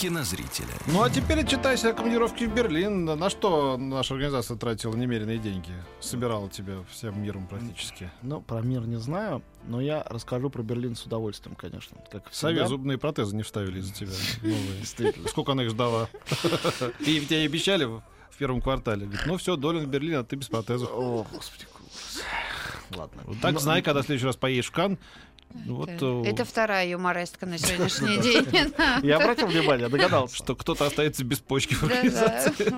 кинозрителя. Ну а теперь отчитайся о командировке в Берлин. На что наша организация тратила немеренные деньги? Собирала тебя всем миром практически. Ну, про мир не знаю, но я расскажу про Берлин с удовольствием, конечно. Как Совет зубные протезы не вставили из-за тебя. Действительно. Сколько она их ждала? И тебе обещали в первом квартале. Говорит, ну все, Долин в Берлин, а ты без протезов. О, господи. Ладно. Вот так Ну, знай, когда в следующий раз поедешь в Кан. Вот, Это, э, это вторая юморестка на сегодняшний день. Я обратил внимание, догадался. что кто-то остается без почки в организации.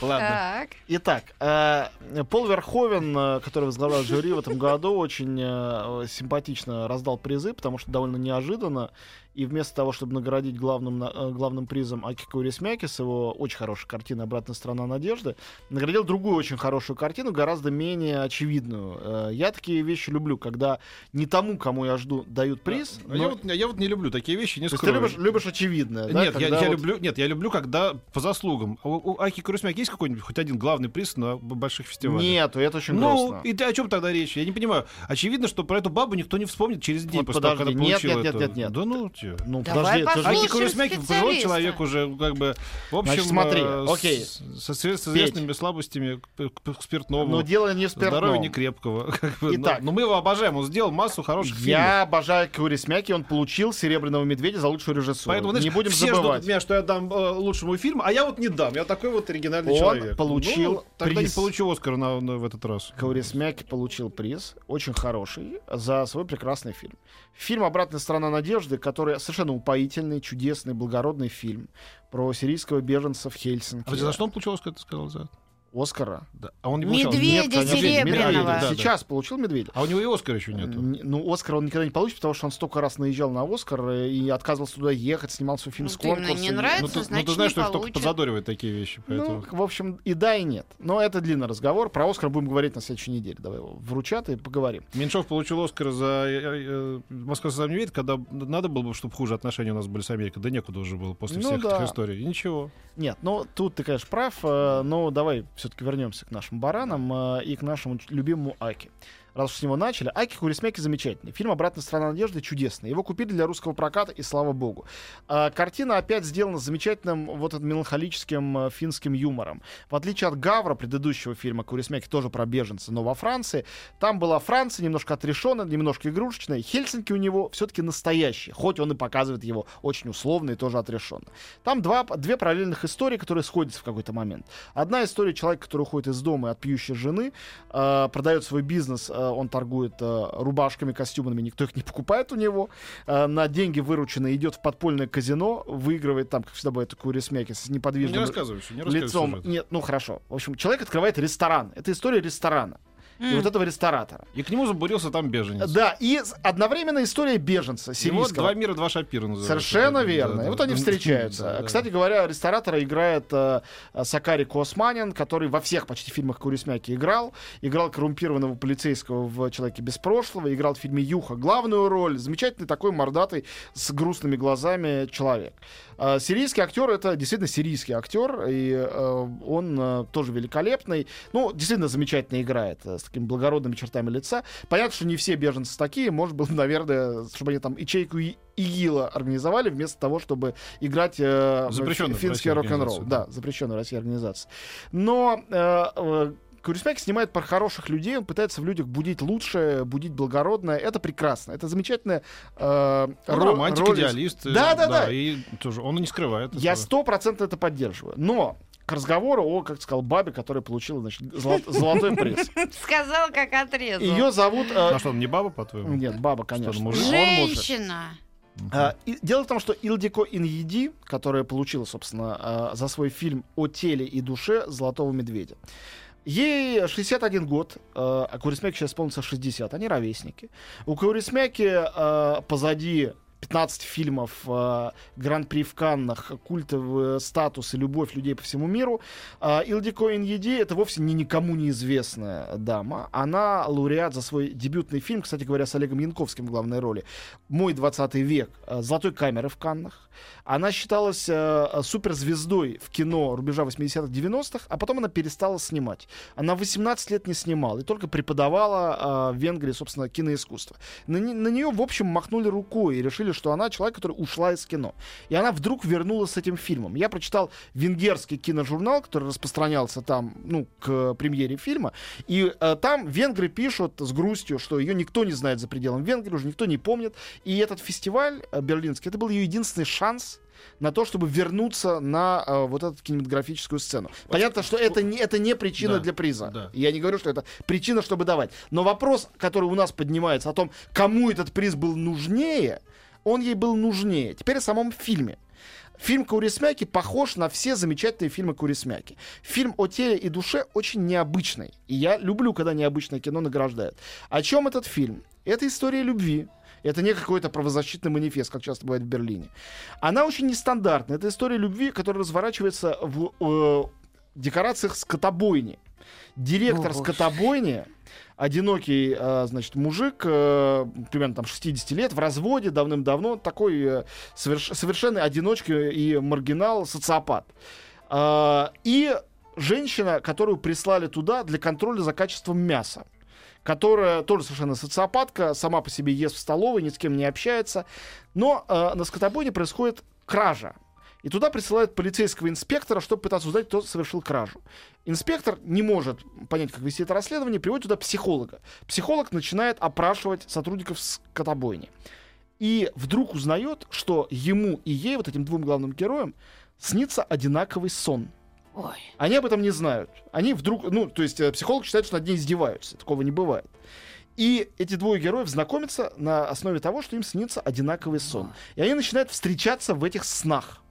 Ладно. Так. Итак, э, Пол Верховен, э, который возглавлял жюри в этом году, очень э, симпатично раздал призы, потому что довольно неожиданно. И вместо того, чтобы наградить главным, главным призом Аки Каурисмяки с его очень хорошей картиной «Обратная сторона надежды», наградил другую очень хорошую картину, гораздо менее очевидную. Я такие вещи люблю, когда не тому, кому я жду, дают приз. А Я но- вот, я вот не люблю такие вещи, не То есть ты скрою. любишь, любишь очевидное, да? Нет, я, я вот- люблю, нет, я люблю, когда по заслугам. А У, у Аки Курусмяк есть какой-нибудь хоть один главный приз на больших фестивалях? Нету, это очень Ну, грустно. и ты- о чем тогда речь? Я не понимаю. Очевидно, что про эту бабу никто не вспомнит через день Вот после того, подожди, когда нет, получил нет, это. нет, нет, нет. Да ну, чё. Ну, Давай подожди, это же- послушаем Аки Курусмяки пожилой человек уже, как бы, в общем, Значит, смотри, э, окей. с, со с известными слабостями к, к- к спиртному. Но дело не в Здоровья не крепкого. как бы. Итак. но, но мы его обожаем. Он сделал массу хороших фильмов. Я обожаю Кюри Смяки, он получил «Серебряного медведя» за лучшую режиссуру. Поэтому, знаешь, не будем все забывать. ждут меня, что я дам э, лучшему фильму, а я вот не дам. Я такой вот оригинальный Он человек. получил Ну, тогда приз. не получу Оскара на, на- в этот раз. Каури Смяки получил приз, очень хороший, за свой прекрасный фильм. Фильм «Обратная сторона надежды», который совершенно упоительный, чудесный, благородный фильм про сирийского беженца в Хельсинки. А за что он получил Оскар, ты сказал? За... Оскара. Да. А он не получал? Медведя Нет, серебряного. медведя. Да, да. Сейчас получил «Медведя». А у него и Оскара еще нету. Н- Ну, Оскар он никогда не получит, потому что он столько раз наезжал на Оскар э, и отказывался туда ехать, снимал свой фильм Ну, с конкурса. не нравится, Ну, ты, ну, значит, ты знаешь, не что их только подзадоривает такие вещи. Поэтому... Ну, в общем, и да, и нет. Но это длинный разговор. Про Оскар будем говорить на следующей неделе. Давай его вручат и поговорим. Меньшов получил Оскар за э, э, «Москва слезам не верит», когда надо было бы, чтобы хуже отношения у нас были с Америкой. Да некуда уже было после Ну всех да. этих историй. И ничего. Нет, ну тут ты, конечно, прав, э, но давай все-таки вернемся к нашим баранам э, и к нашему любимому Аки. Раз уж с него начали, Аки Курисмяки замечательный. Фильм «Обратная сторона надежды» чудесный. Его купили для русского проката, и слава богу. А, картина опять сделана с замечательным вот этим меланхолическим э, финским юмором. В отличие от Гавра, предыдущего фильма Курисмяки, тоже про беженца, но во Франции, там была Франция немножко отрешенная, немножко игрушечная. Хельсинки у него все-таки настоящие, хоть он и показывает его очень условно и тоже отрешенно. Там два, две параллельных истории, которые сходятся в какой-то момент. Одна история человека, который уходит из дома от пьющей жены, э, продает свой бизнес, э, он торгует э, рубашками, костюмами, никто их не покупает у него. Э, на деньги вырученные идет в подпольное казино, выигрывает там, как всегда бывает, такую ресмяки с Не неподвижным рассказывай всё, не рассказывай лицом. сюжет. Нет, ну хорошо. В общем, человек открывает ресторан. Это история ресторана. И М. вот этого ресторатора. И к нему забурился там беженец. Да, и одновременно история беженца И вот сирийского. два мира, два шапира называется. Совершенно Да, верно. да, и вот да. они встречаются. Да, да. Кстати говоря, ресторатора играет э, Сакари Косманин, который во всех почти фильмах Курисмяки играл. Играл коррумпированного полицейского в «Человеке без прошлого», играл в фильме «Юха» главную роль. Замечательный такой мордатый с грустными глазами человек. Э, сирийский актер — это действительно сирийский актер, и э, он э, тоже великолепный. Ну, действительно замечательно играет, э, с такими благородными чертами лица. Понятно, что не все беженцы такие. Может быть, наверное, чтобы они там ячейку И- ИГИЛа организовали, вместо того, чтобы играть э, Запрещенную финский рок-н-ролл. Да, запрещенную в России организацию. Но э, э, Курисмяк снимает про хороших людей, он пытается в людях будить лучшее, будить благородное. Это прекрасно. Это замечательная э, Он ро- романтик, роль- идеалист. э, Да, да, да. И тоже он и не скрывает. Я этого. стопроцентно это поддерживаю. Но к разговору о, как сказал, бабе, которая получила значит, золо- золотой приз. Сказал, как отрезал. Ее зовут... э, А что, он не баба, по-твоему? Нет, баба, конечно. мужик? Он мужик. Женщина. А, и дело в том, что Илдико Иньеди, которая получила, собственно, а, за свой фильм о теле и душе Золотого медведя. Ей 61 год, э, а Курисмяке сейчас исполнится 60. Они ровесники. У Курисмяки э, позади 15 фильмов, э, Гран-при в Каннах, культовый статус и любовь людей по всему миру. Э, Илдико Иньеди — это вовсе не никому неизвестная дама. Она лауреат за свой дебютный фильм, кстати говоря, с Олегом Янковским в главной роли. «Мой 20 век», э, «Золотой камеры в Каннах». Она считалась э, суперзвездой в кино рубежа 80-х, 90-х, а потом она перестала снимать. Она 18 лет не снимала и только преподавала э, в Венгрии, собственно, киноискусство. На, на нее, в общем, махнули рукой и решили, что она человек, который ушла из кино. И она вдруг вернулась с этим фильмом. Я прочитал венгерский киножурнал, который распространялся там, ну, к премьере фильма, и э, там венгры пишут с грустью, что ее никто не знает за пределом Венгрии, уже никто не помнит. И этот фестиваль э, берлинский, это был ее единственный шанс на то, чтобы вернуться на э, вот эту кинематографическую сцену. Понятно, что это не, это не причина Да, для приза. да. Я не говорю, что это причина, чтобы давать. Но вопрос, который у нас поднимается о том, кому этот приз был нужнее, он ей был нужнее. Теперь о самом фильме. Фильм Каурисмяки похож на все замечательные фильмы Каурисмяки. Фильм о теле и душе очень необычный. И я люблю, когда необычное кино награждает. О чем этот фильм? Это история любви. Это не какой-то правозащитный манифест, как часто бывает в Берлине. Она очень нестандартная. Это история любви, которая разворачивается в э, декорациях скотобойни. Директор О, скотобойни, одинокий, э, значит, мужик, э, примерно там 60 лет, в разводе давным-давно, такой э, соверш- совершенный одиночка и маргинал, социопат. А, и женщина, которую прислали туда для контроля за качеством мяса которая тоже совершенно социопатка, сама по себе ест в столовой, ни с кем не общается. Но э, на скотобойне происходит кража. И туда присылают полицейского инспектора, чтобы пытаться узнать, кто совершил кражу. Инспектор не может понять, как вести это расследование, приводит туда психолога. Психолог начинает опрашивать сотрудников скотобойни. И вдруг узнает, что ему и ей, вот этим двум главным героям, снится одинаковый сон. Ой. Они об этом не знают. Они вдруг, ну, то есть э, психолог считает, что над ней издеваются. Такого не бывает. И эти двое героев знакомятся на основе того, что им снится одинаковый сон. И они начинают встречаться в этих снах.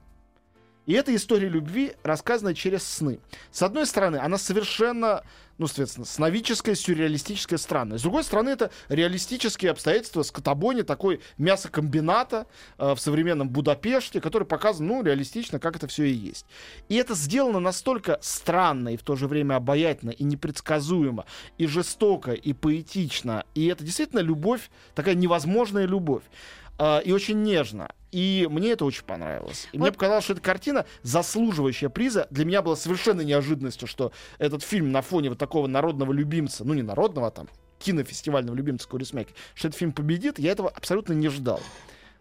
И эта история любви рассказана через сны. С одной стороны, она совершенно, ну, соответственно, сновидческая, сюрреалистическая, странная. С другой стороны, это реалистические обстоятельства скотобойни, такой мясокомбината э, в современном Будапеште, который показан, ну, реалистично, как это все и есть. И это сделано настолько странно и в то же время обаятельно, и непредсказуемо, и жестоко, и поэтично. И это действительно любовь, такая невозможная любовь. э, и очень нежно. И мне это очень понравилось. И мне Вот- показалось, что эта картина, заслуживающая приза, для меня была совершенно неожиданностью, что этот фильм на фоне вот такого народного любимца, ну не народного, а там, кинофестивального любимца Курисмяки, что этот фильм победит, я этого абсолютно не ждал.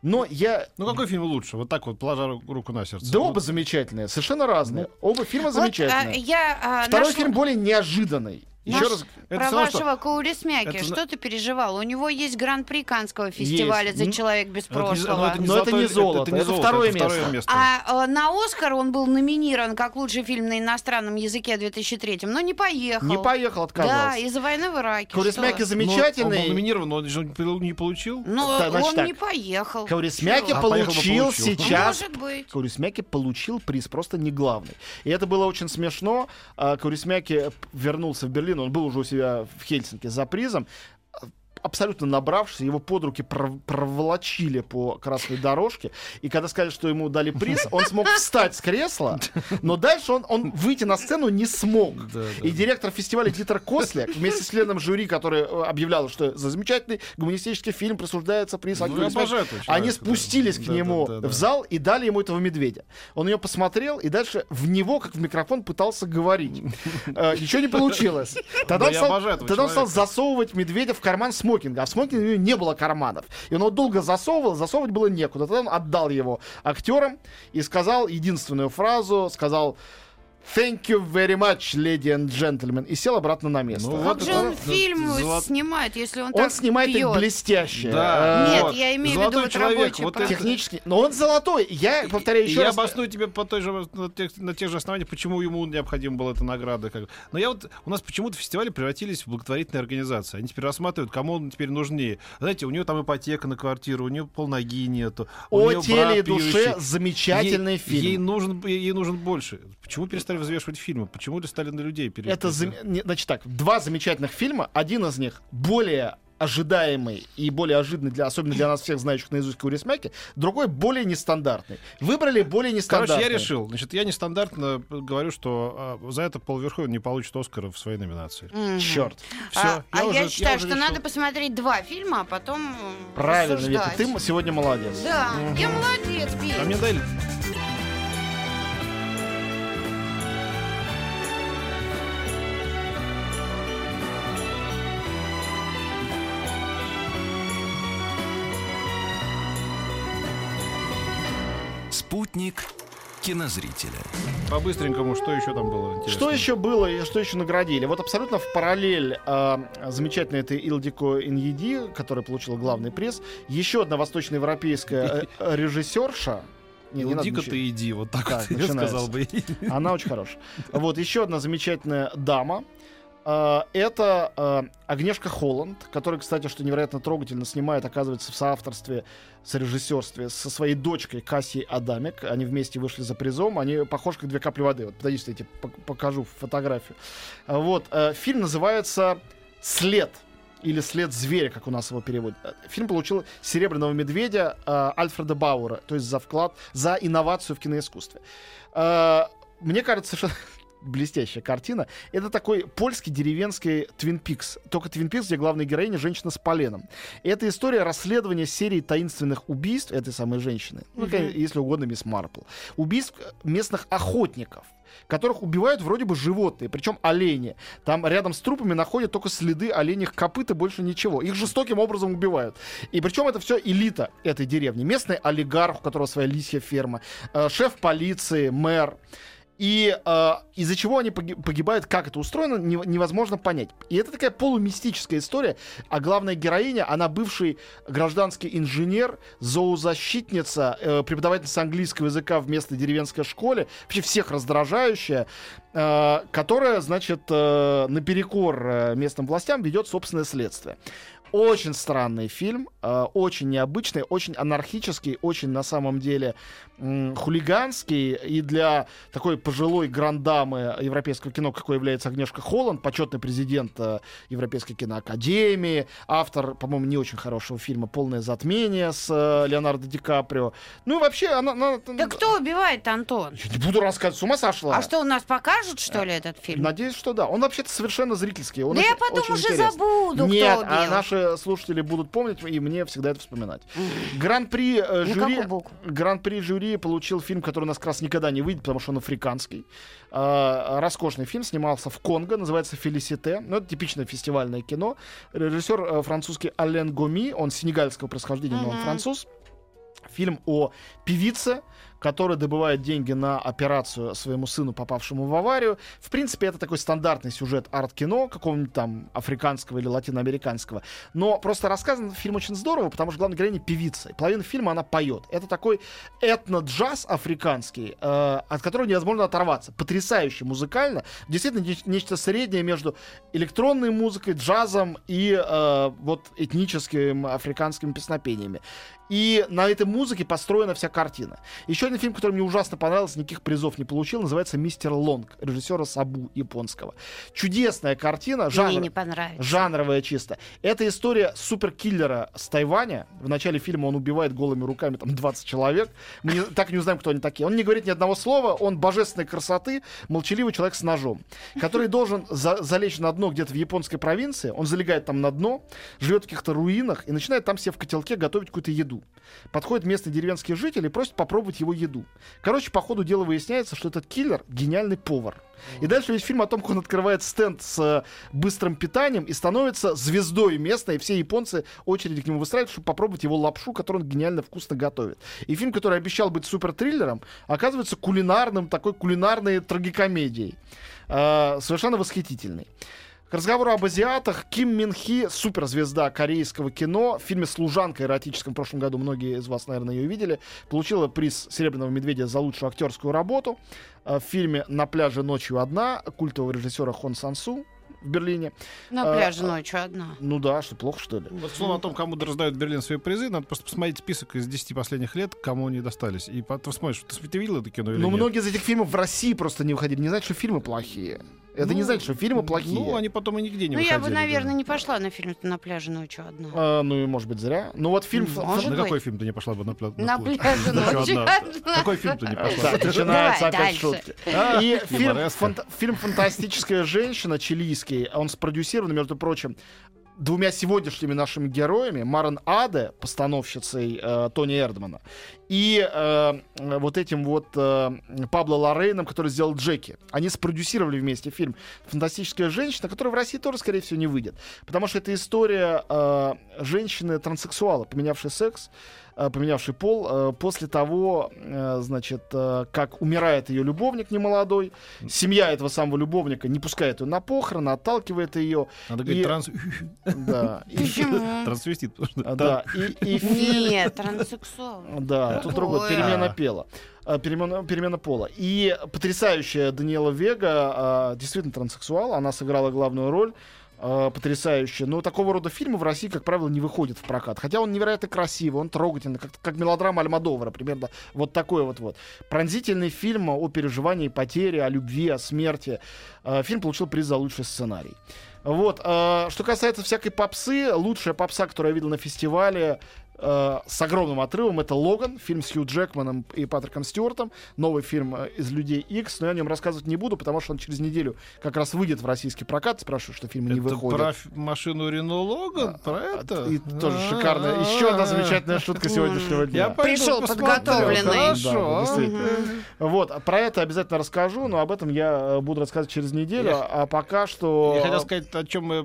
Но я... Ну какой фильм лучше? Вот так вот, положа ру- руку на сердце. Да Вот. оба замечательные, совершенно разные. Оба фильма Вот, а, замечательные. я а, Второй нашла- фильм более неожиданный. Еще Наш- раз... Это Про равно, что- вашего Каурисмяки. это Что ты переживал? У него есть гран-при Канского фестиваля Есть. за Ну, «Человек без Ну, это не- ну, прошлого». это не Но это золотой- не золото, это золото, второе это место. место. А э, на Оскар он был номинирован как лучший фильм на иностранном языке в 2003 но не поехал. Не поехал, Да, отказался. из-за войны в Ираке. Каурисмяки что? Но Он был замечательный. номинирован, но он же не получил. Ну, Да, значит он так. не поехал. Каурисмяки? А получил получил. сейчас Может быть. Каурисмяки получил приз, просто не главный. И это было очень смешно. А, Каурисмяки вернулся в Берлин, он был уже у себя в Хельсинки за призом. Абсолютно набравшись, его под руки пров- проволочили по красной дорожке. И когда сказали, что ему дали приз, он смог встать с кресла, но дальше он, он выйти на сцену не смог. Да, да. И директор фестиваля Дитер Косляк вместе с членом жюри, который э, объявлял, что за замечательный гуманистический фильм присуждается приз Ну, обожаю Они человека, да. спустились к нему да, да, в да. зал и дали ему этого медведя. Он ее посмотрел и дальше в него, как в микрофон, пытался говорить. Э, Ничего не получилось. Тогда Да он стал засовывать медведя в карман смокинга, а в смокинге у него не было карманов. И он его долго засовывал, засовывать было некуда. Тогда он отдал его актерам и сказал единственную фразу, сказал Thank you very much, lady and gentlemen, и сел обратно на место. Ну, Как вот же он да, фильм золот- снимает, если он, Он так снимает их пьет? блестяще. Да. Э, Нет, Вот. я имею в виду вот человек, вот это-. Технически. Но он золотой. Я повторяю еще я раз. обосную тебе по той же, на тех, на тех же основаниях, почему ему необходима была эта награда. Как... Но я вот, у нас почему-то фестивали превратились в благотворительные организации. Они теперь рассматривают, кому он теперь нужнее. Знаете, у нее там ипотека на квартиру, у нее полноги нету. у О теле и душе замечательный ей, фильм. Ей нужен, ей нужен больше. Почему перестали взвешивать фильмы? Почему ли стали на людей перейти? Это зам- значит так, два замечательных фильма. Один из них более ожидаемый и более ожиданный, для, особенно для нас всех знающих наизусть Каурисмяки, другой более нестандартный. Выбрали более нестандартный. Короче, я решил. Значит, я нестандартно говорю, что а, за это Пол Верховен не получит Оскара в своей номинации. Мгм. Черт. Всё, а а я, уже- считаю, уже что решил. надо посмотреть два фильма, а потом Правильно. Вика, ты сегодня молодец. Да, я молодец, Петь. А мне дай... Спутник кинозрителя. По-быстренькому, что еще там было интересно? Что еще было и что еще наградили? Вот абсолютно в параллель э, замечательной этой Илдико Иньеди, которая получила главный приз, еще одна восточноевропейская э, режиссерша. Не, не Дико ты иди, вот так, Так, вот я сказал бы. Она очень хорошая. Вот еще одна замечательная дама. А, Это а, Агнешка Холланд, которая, кстати, что невероятно трогательно снимает, оказывается, в соавторстве, сорежиссерстве со своей дочкой Кассией Адамик. Они вместе вышли за призом. Они похожи как две капли воды. Вот, подождите, я тебе пок- покажу фотографию. А, Вот. э, Фильм называется «След» или «След зверя», как у нас его переводят. Э, Фильм получил «Серебряного медведя» э, Альфреда Бауэра, то есть за вклад, за инновацию в киноискусстве. Э, Мне кажется, что блестящая картина. Это такой польский деревенский Твин Пикс. Только Твин Пикс, где главная героиня женщина с поленом. И это история расследования серии таинственных убийств этой самой женщины. Ну, Мгм. если угодно, мисс Марпл. Убийств местных охотников которых убивают вроде бы животные, причем олени. Там рядом с трупами находят только следы оленях копыт и больше ничего. Их жестоким образом убивают. И причем это все элита этой деревни. Местный олигарх, у которого своя лисья ферма, э, шеф полиции, мэр. И э, из-за чего они поги- погибают, как это устроено, не- невозможно понять. И это такая полумистическая история. А главная героиня, она бывший гражданский инженер, зоозащитница, э, преподавательница английского языка в местной деревенской школе, вообще всех раздражающая, э, которая, значит, э, наперекор э, местным властям ведет собственное следствие. Очень странный фильм, э, очень необычный, очень анархический, очень на самом деле хулиганский. И для такой пожилой грандамы европейского кино, какой является Агнешка Холланд, почетный президент э, Европейской киноакадемии, автор, по-моему, не очень хорошего фильма «Полное затмение» с э, Леонардо Ди Каприо. Ну и вообще она... она- Да кто убивает, Антон? Я не буду рассказывать, с ума сошла. А что, у нас покажут, что ли, этот фильм? Надеюсь, что да. Он вообще-то совершенно зрительский. Он Да я потом очень уже интересный. забуду, Нет, кто а убил. наши слушатели будут помнить, и мне всегда это вспоминать. Гран-при э, жюри, гран-при жюри получил фильм, который у нас как раз никогда не выйдет, потому что он африканский. А, роскошный фильм, снимался в Конго, называется «Фелисите». Ну, это типичное фестивальное кино. Режиссер э, французский Ален Гоми, он сенегальского происхождения, но он француз. Фильм о певице, которая добывает деньги на операцию своему сыну, попавшему в аварию. В принципе, это такой стандартный сюжет арт-кино, какого-нибудь там африканского или латиноамериканского. Но просто рассказан фильм очень здорово, потому что главная героиня певица. И половина фильма она поет. Это такой этно-джаз африканский, э, от которого невозможно оторваться. Потрясающе музыкально. Действительно, не- нечто среднее между электронной музыкой, джазом и э, вот этническими африканскими песнопениями. И на этой музыке построена вся картина. Еще один фильм, который мне ужасно понравился, никаких призов не получил, называется «Мистер Лонг» режиссера Сабу японского. Чудесная картина, жанр, не понравится. жанровая чисто. Это история суперкиллера с Тайваня. В начале фильма он убивает голыми руками там 20 человек. Мы не- так и не узнаем, кто они такие. Он не говорит ни одного слова, он божественной красоты, молчаливый человек с ножом, который должен за- залечь на дно где-то в японской провинции. Он залегает там на дно, живет в каких-то руинах и начинает там себе в котелке готовить какую-то еду. Подходит местный деревенский житель и просит попробовать его еду. Короче, по ходу дела выясняется, что этот киллер гениальный повар. И дальше весь фильм о том, как он открывает стенд с э, быстрым питанием и становится звездой местной, и все японцы очереди к нему выстраивают, чтобы попробовать его лапшу, которую он гениально вкусно готовит. И фильм, который обещал быть супер-триллером, оказывается кулинарным, такой кулинарной трагикомедией. Э, совершенно восхитительный. К разговору об азиатах, Ким Мин Хи, суперзвезда корейского кино, в фильме «Служанка» эротическом в прошлом году, многие из вас, наверное, ее видели, получила приз «Серебряного медведя» за лучшую актерскую работу. Э, В фильме «На пляже ночью одна» культового режиссера Хон Сансу в Берлине. На а, пляже а- ночью одна. Ну да, что плохо, что ли? Вот слово о том, кому раздают Берлин свои призы, надо просто посмотреть список из 10 последних лет, кому они достались. И потом смотришь, ты, ты видел это кино или Но нет? многие из этих фильмов в России просто не выходили. Не значит, что фильмы плохие. Это не Ну, значит, что фильмы плохие. Ну, они потом и нигде не Ну, я бы, выходили, да. наверное, не пошла на фильм на пляже ночью одна. А, ну и может быть зря. Ну вот фильм... Может На быть. какой фильм ты не пошла бы на, пля- На пляж? пляже Ночью одна. Какой фильм ты не пошла? Так, начинаются опять шутки. А, И фильм «Фантастическая женщина» чилийский, он спродюсирован, между прочим, двумя сегодняшними нашими героями, Марен Аде, постановщицей э, Тони Эрдмана, и э, вот этим вот э, Пабло Лорейном, который сделал Джеки. Они спродюсировали вместе фильм «Фантастическая женщина», который в России тоже, скорее всего, не выйдет. Потому что это история э, женщины-транссексуала, поменявшей секс, поменявший пол э, после того, э, значит, э, как умирает ее любовник немолодой, семья этого самого любовника не пускает ее на похороны, отталкивает ее, Надо говорить И- транс... да, Почему? трансвестит. потому что- да, и, и фильм- Нет, транссексуал. да, тут Другое. перемена пела. Перемена, перемена пола. И потрясающая Даниэла Вега, а, действительно транссексуал, она сыграла главную роль. Потрясающе. Но такого рода фильмы в России, как правило, не выходят в прокат. Хотя он невероятно красивый, он трогательный, как, как мелодрама Альмадовара, примерно вот такой вот вот. Пронзительный фильм о переживании потери, о любви, о смерти. А, Фильм получил приз за лучший сценарий. Вот. а, Что касается всякой попсы, лучшая попса, которую я видел на фестивале, э, с огромным отрывом, это «Логан», фильм с Хью Джекманом и Патриком Стюартом, новый фильм э, из «Людей X», но я о нем рассказывать не буду, потому что он через неделю как раз выйдет в российский прокат. Спрашиваю, что фильмы не Это выходят. про машину Рено Логан? Про это? И тоже шикарная. Еще одна замечательная шутка сегодняшнего дня. Я Пришел подготовленный. Хорошо. Вот, а про это обязательно расскажу, но об этом я э, буду рассказывать через неделю, а пока что... Я хотел сказать, о чем мы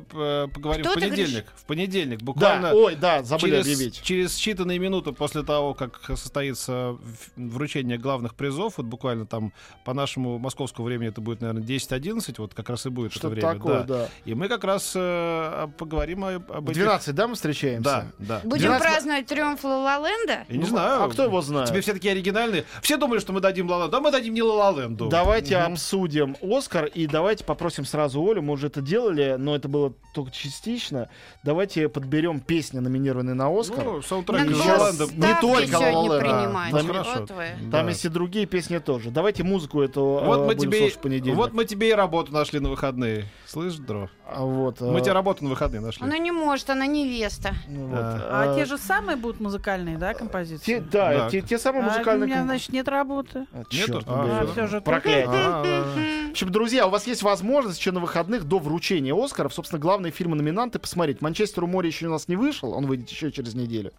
поговорим в понедельник. В понедельник, Да, буквально ой, да, забыли объявить. через считанные минуты после того, как состоится вручение главных призов, вот буквально там по нашему московскому времени это будет, наверное, 10-11, вот как раз и будет это Что время. такое, да. да. И мы как раз э, поговорим о- об этих... 12, да, мы встречаемся? Да, да. Будем 12 праздновать триумф Ла-Ла-Ленда? Я не Ну, знаю. А кто его знает? Тебе все такие оригинальные. Все думали, что мы дадим Ла Да мы дадим не Ла Ленду. Давайте обсудим Оскар и давайте попросим сразу Олю. Мы уже это делали, но это было только частично. Давайте подберем песни, номинированные на Оскар. Ну, саундтрек из Ленда. не только сегодня Ла Ла Ленд. принимать. Да, Ну, хорошо. Вот. Там Да. есть и другие песни тоже. Давайте музыку эту Вот э, мы будем тебе, понедельник. вот мы тебе и работу нашли на выходные. Слышь, Дро? А вот, Мы э, тебе работу на выходные нашли. Она не может, она невеста. ну вот. А э, те же самые будут музыкальные, да, композиции? те- да, Да. те, те самые А у музыкальные... меня, ком- значит, нет работы. А, А. А, все же Проклятие. А, да. В общем, друзья, у вас есть возможность еще на выходных до вручения Оскаров, собственно, главные фильмы-номинанты посмотреть. «Манчестер у моря» еще у нас не вышел, он выйдет еще через неделю,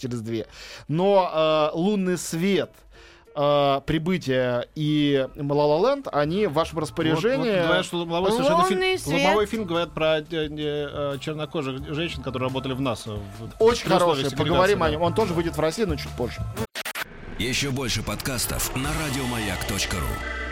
через две. Но э, «Лунный свет», э, «Прибытие» и «Ла Ла Ленд», они в вашем распоряжении. Вот, вот говорят, что ломовой, совершенно Лунный фильм, свет. ломовой фильм говорят про э, э, чернокожих женщин, которые работали в НАСА. в- Очень хороший, поговорим да. о нем. Он тоже выйдет в России, но чуть позже. Еще больше подкастов на радиомаяк.ру.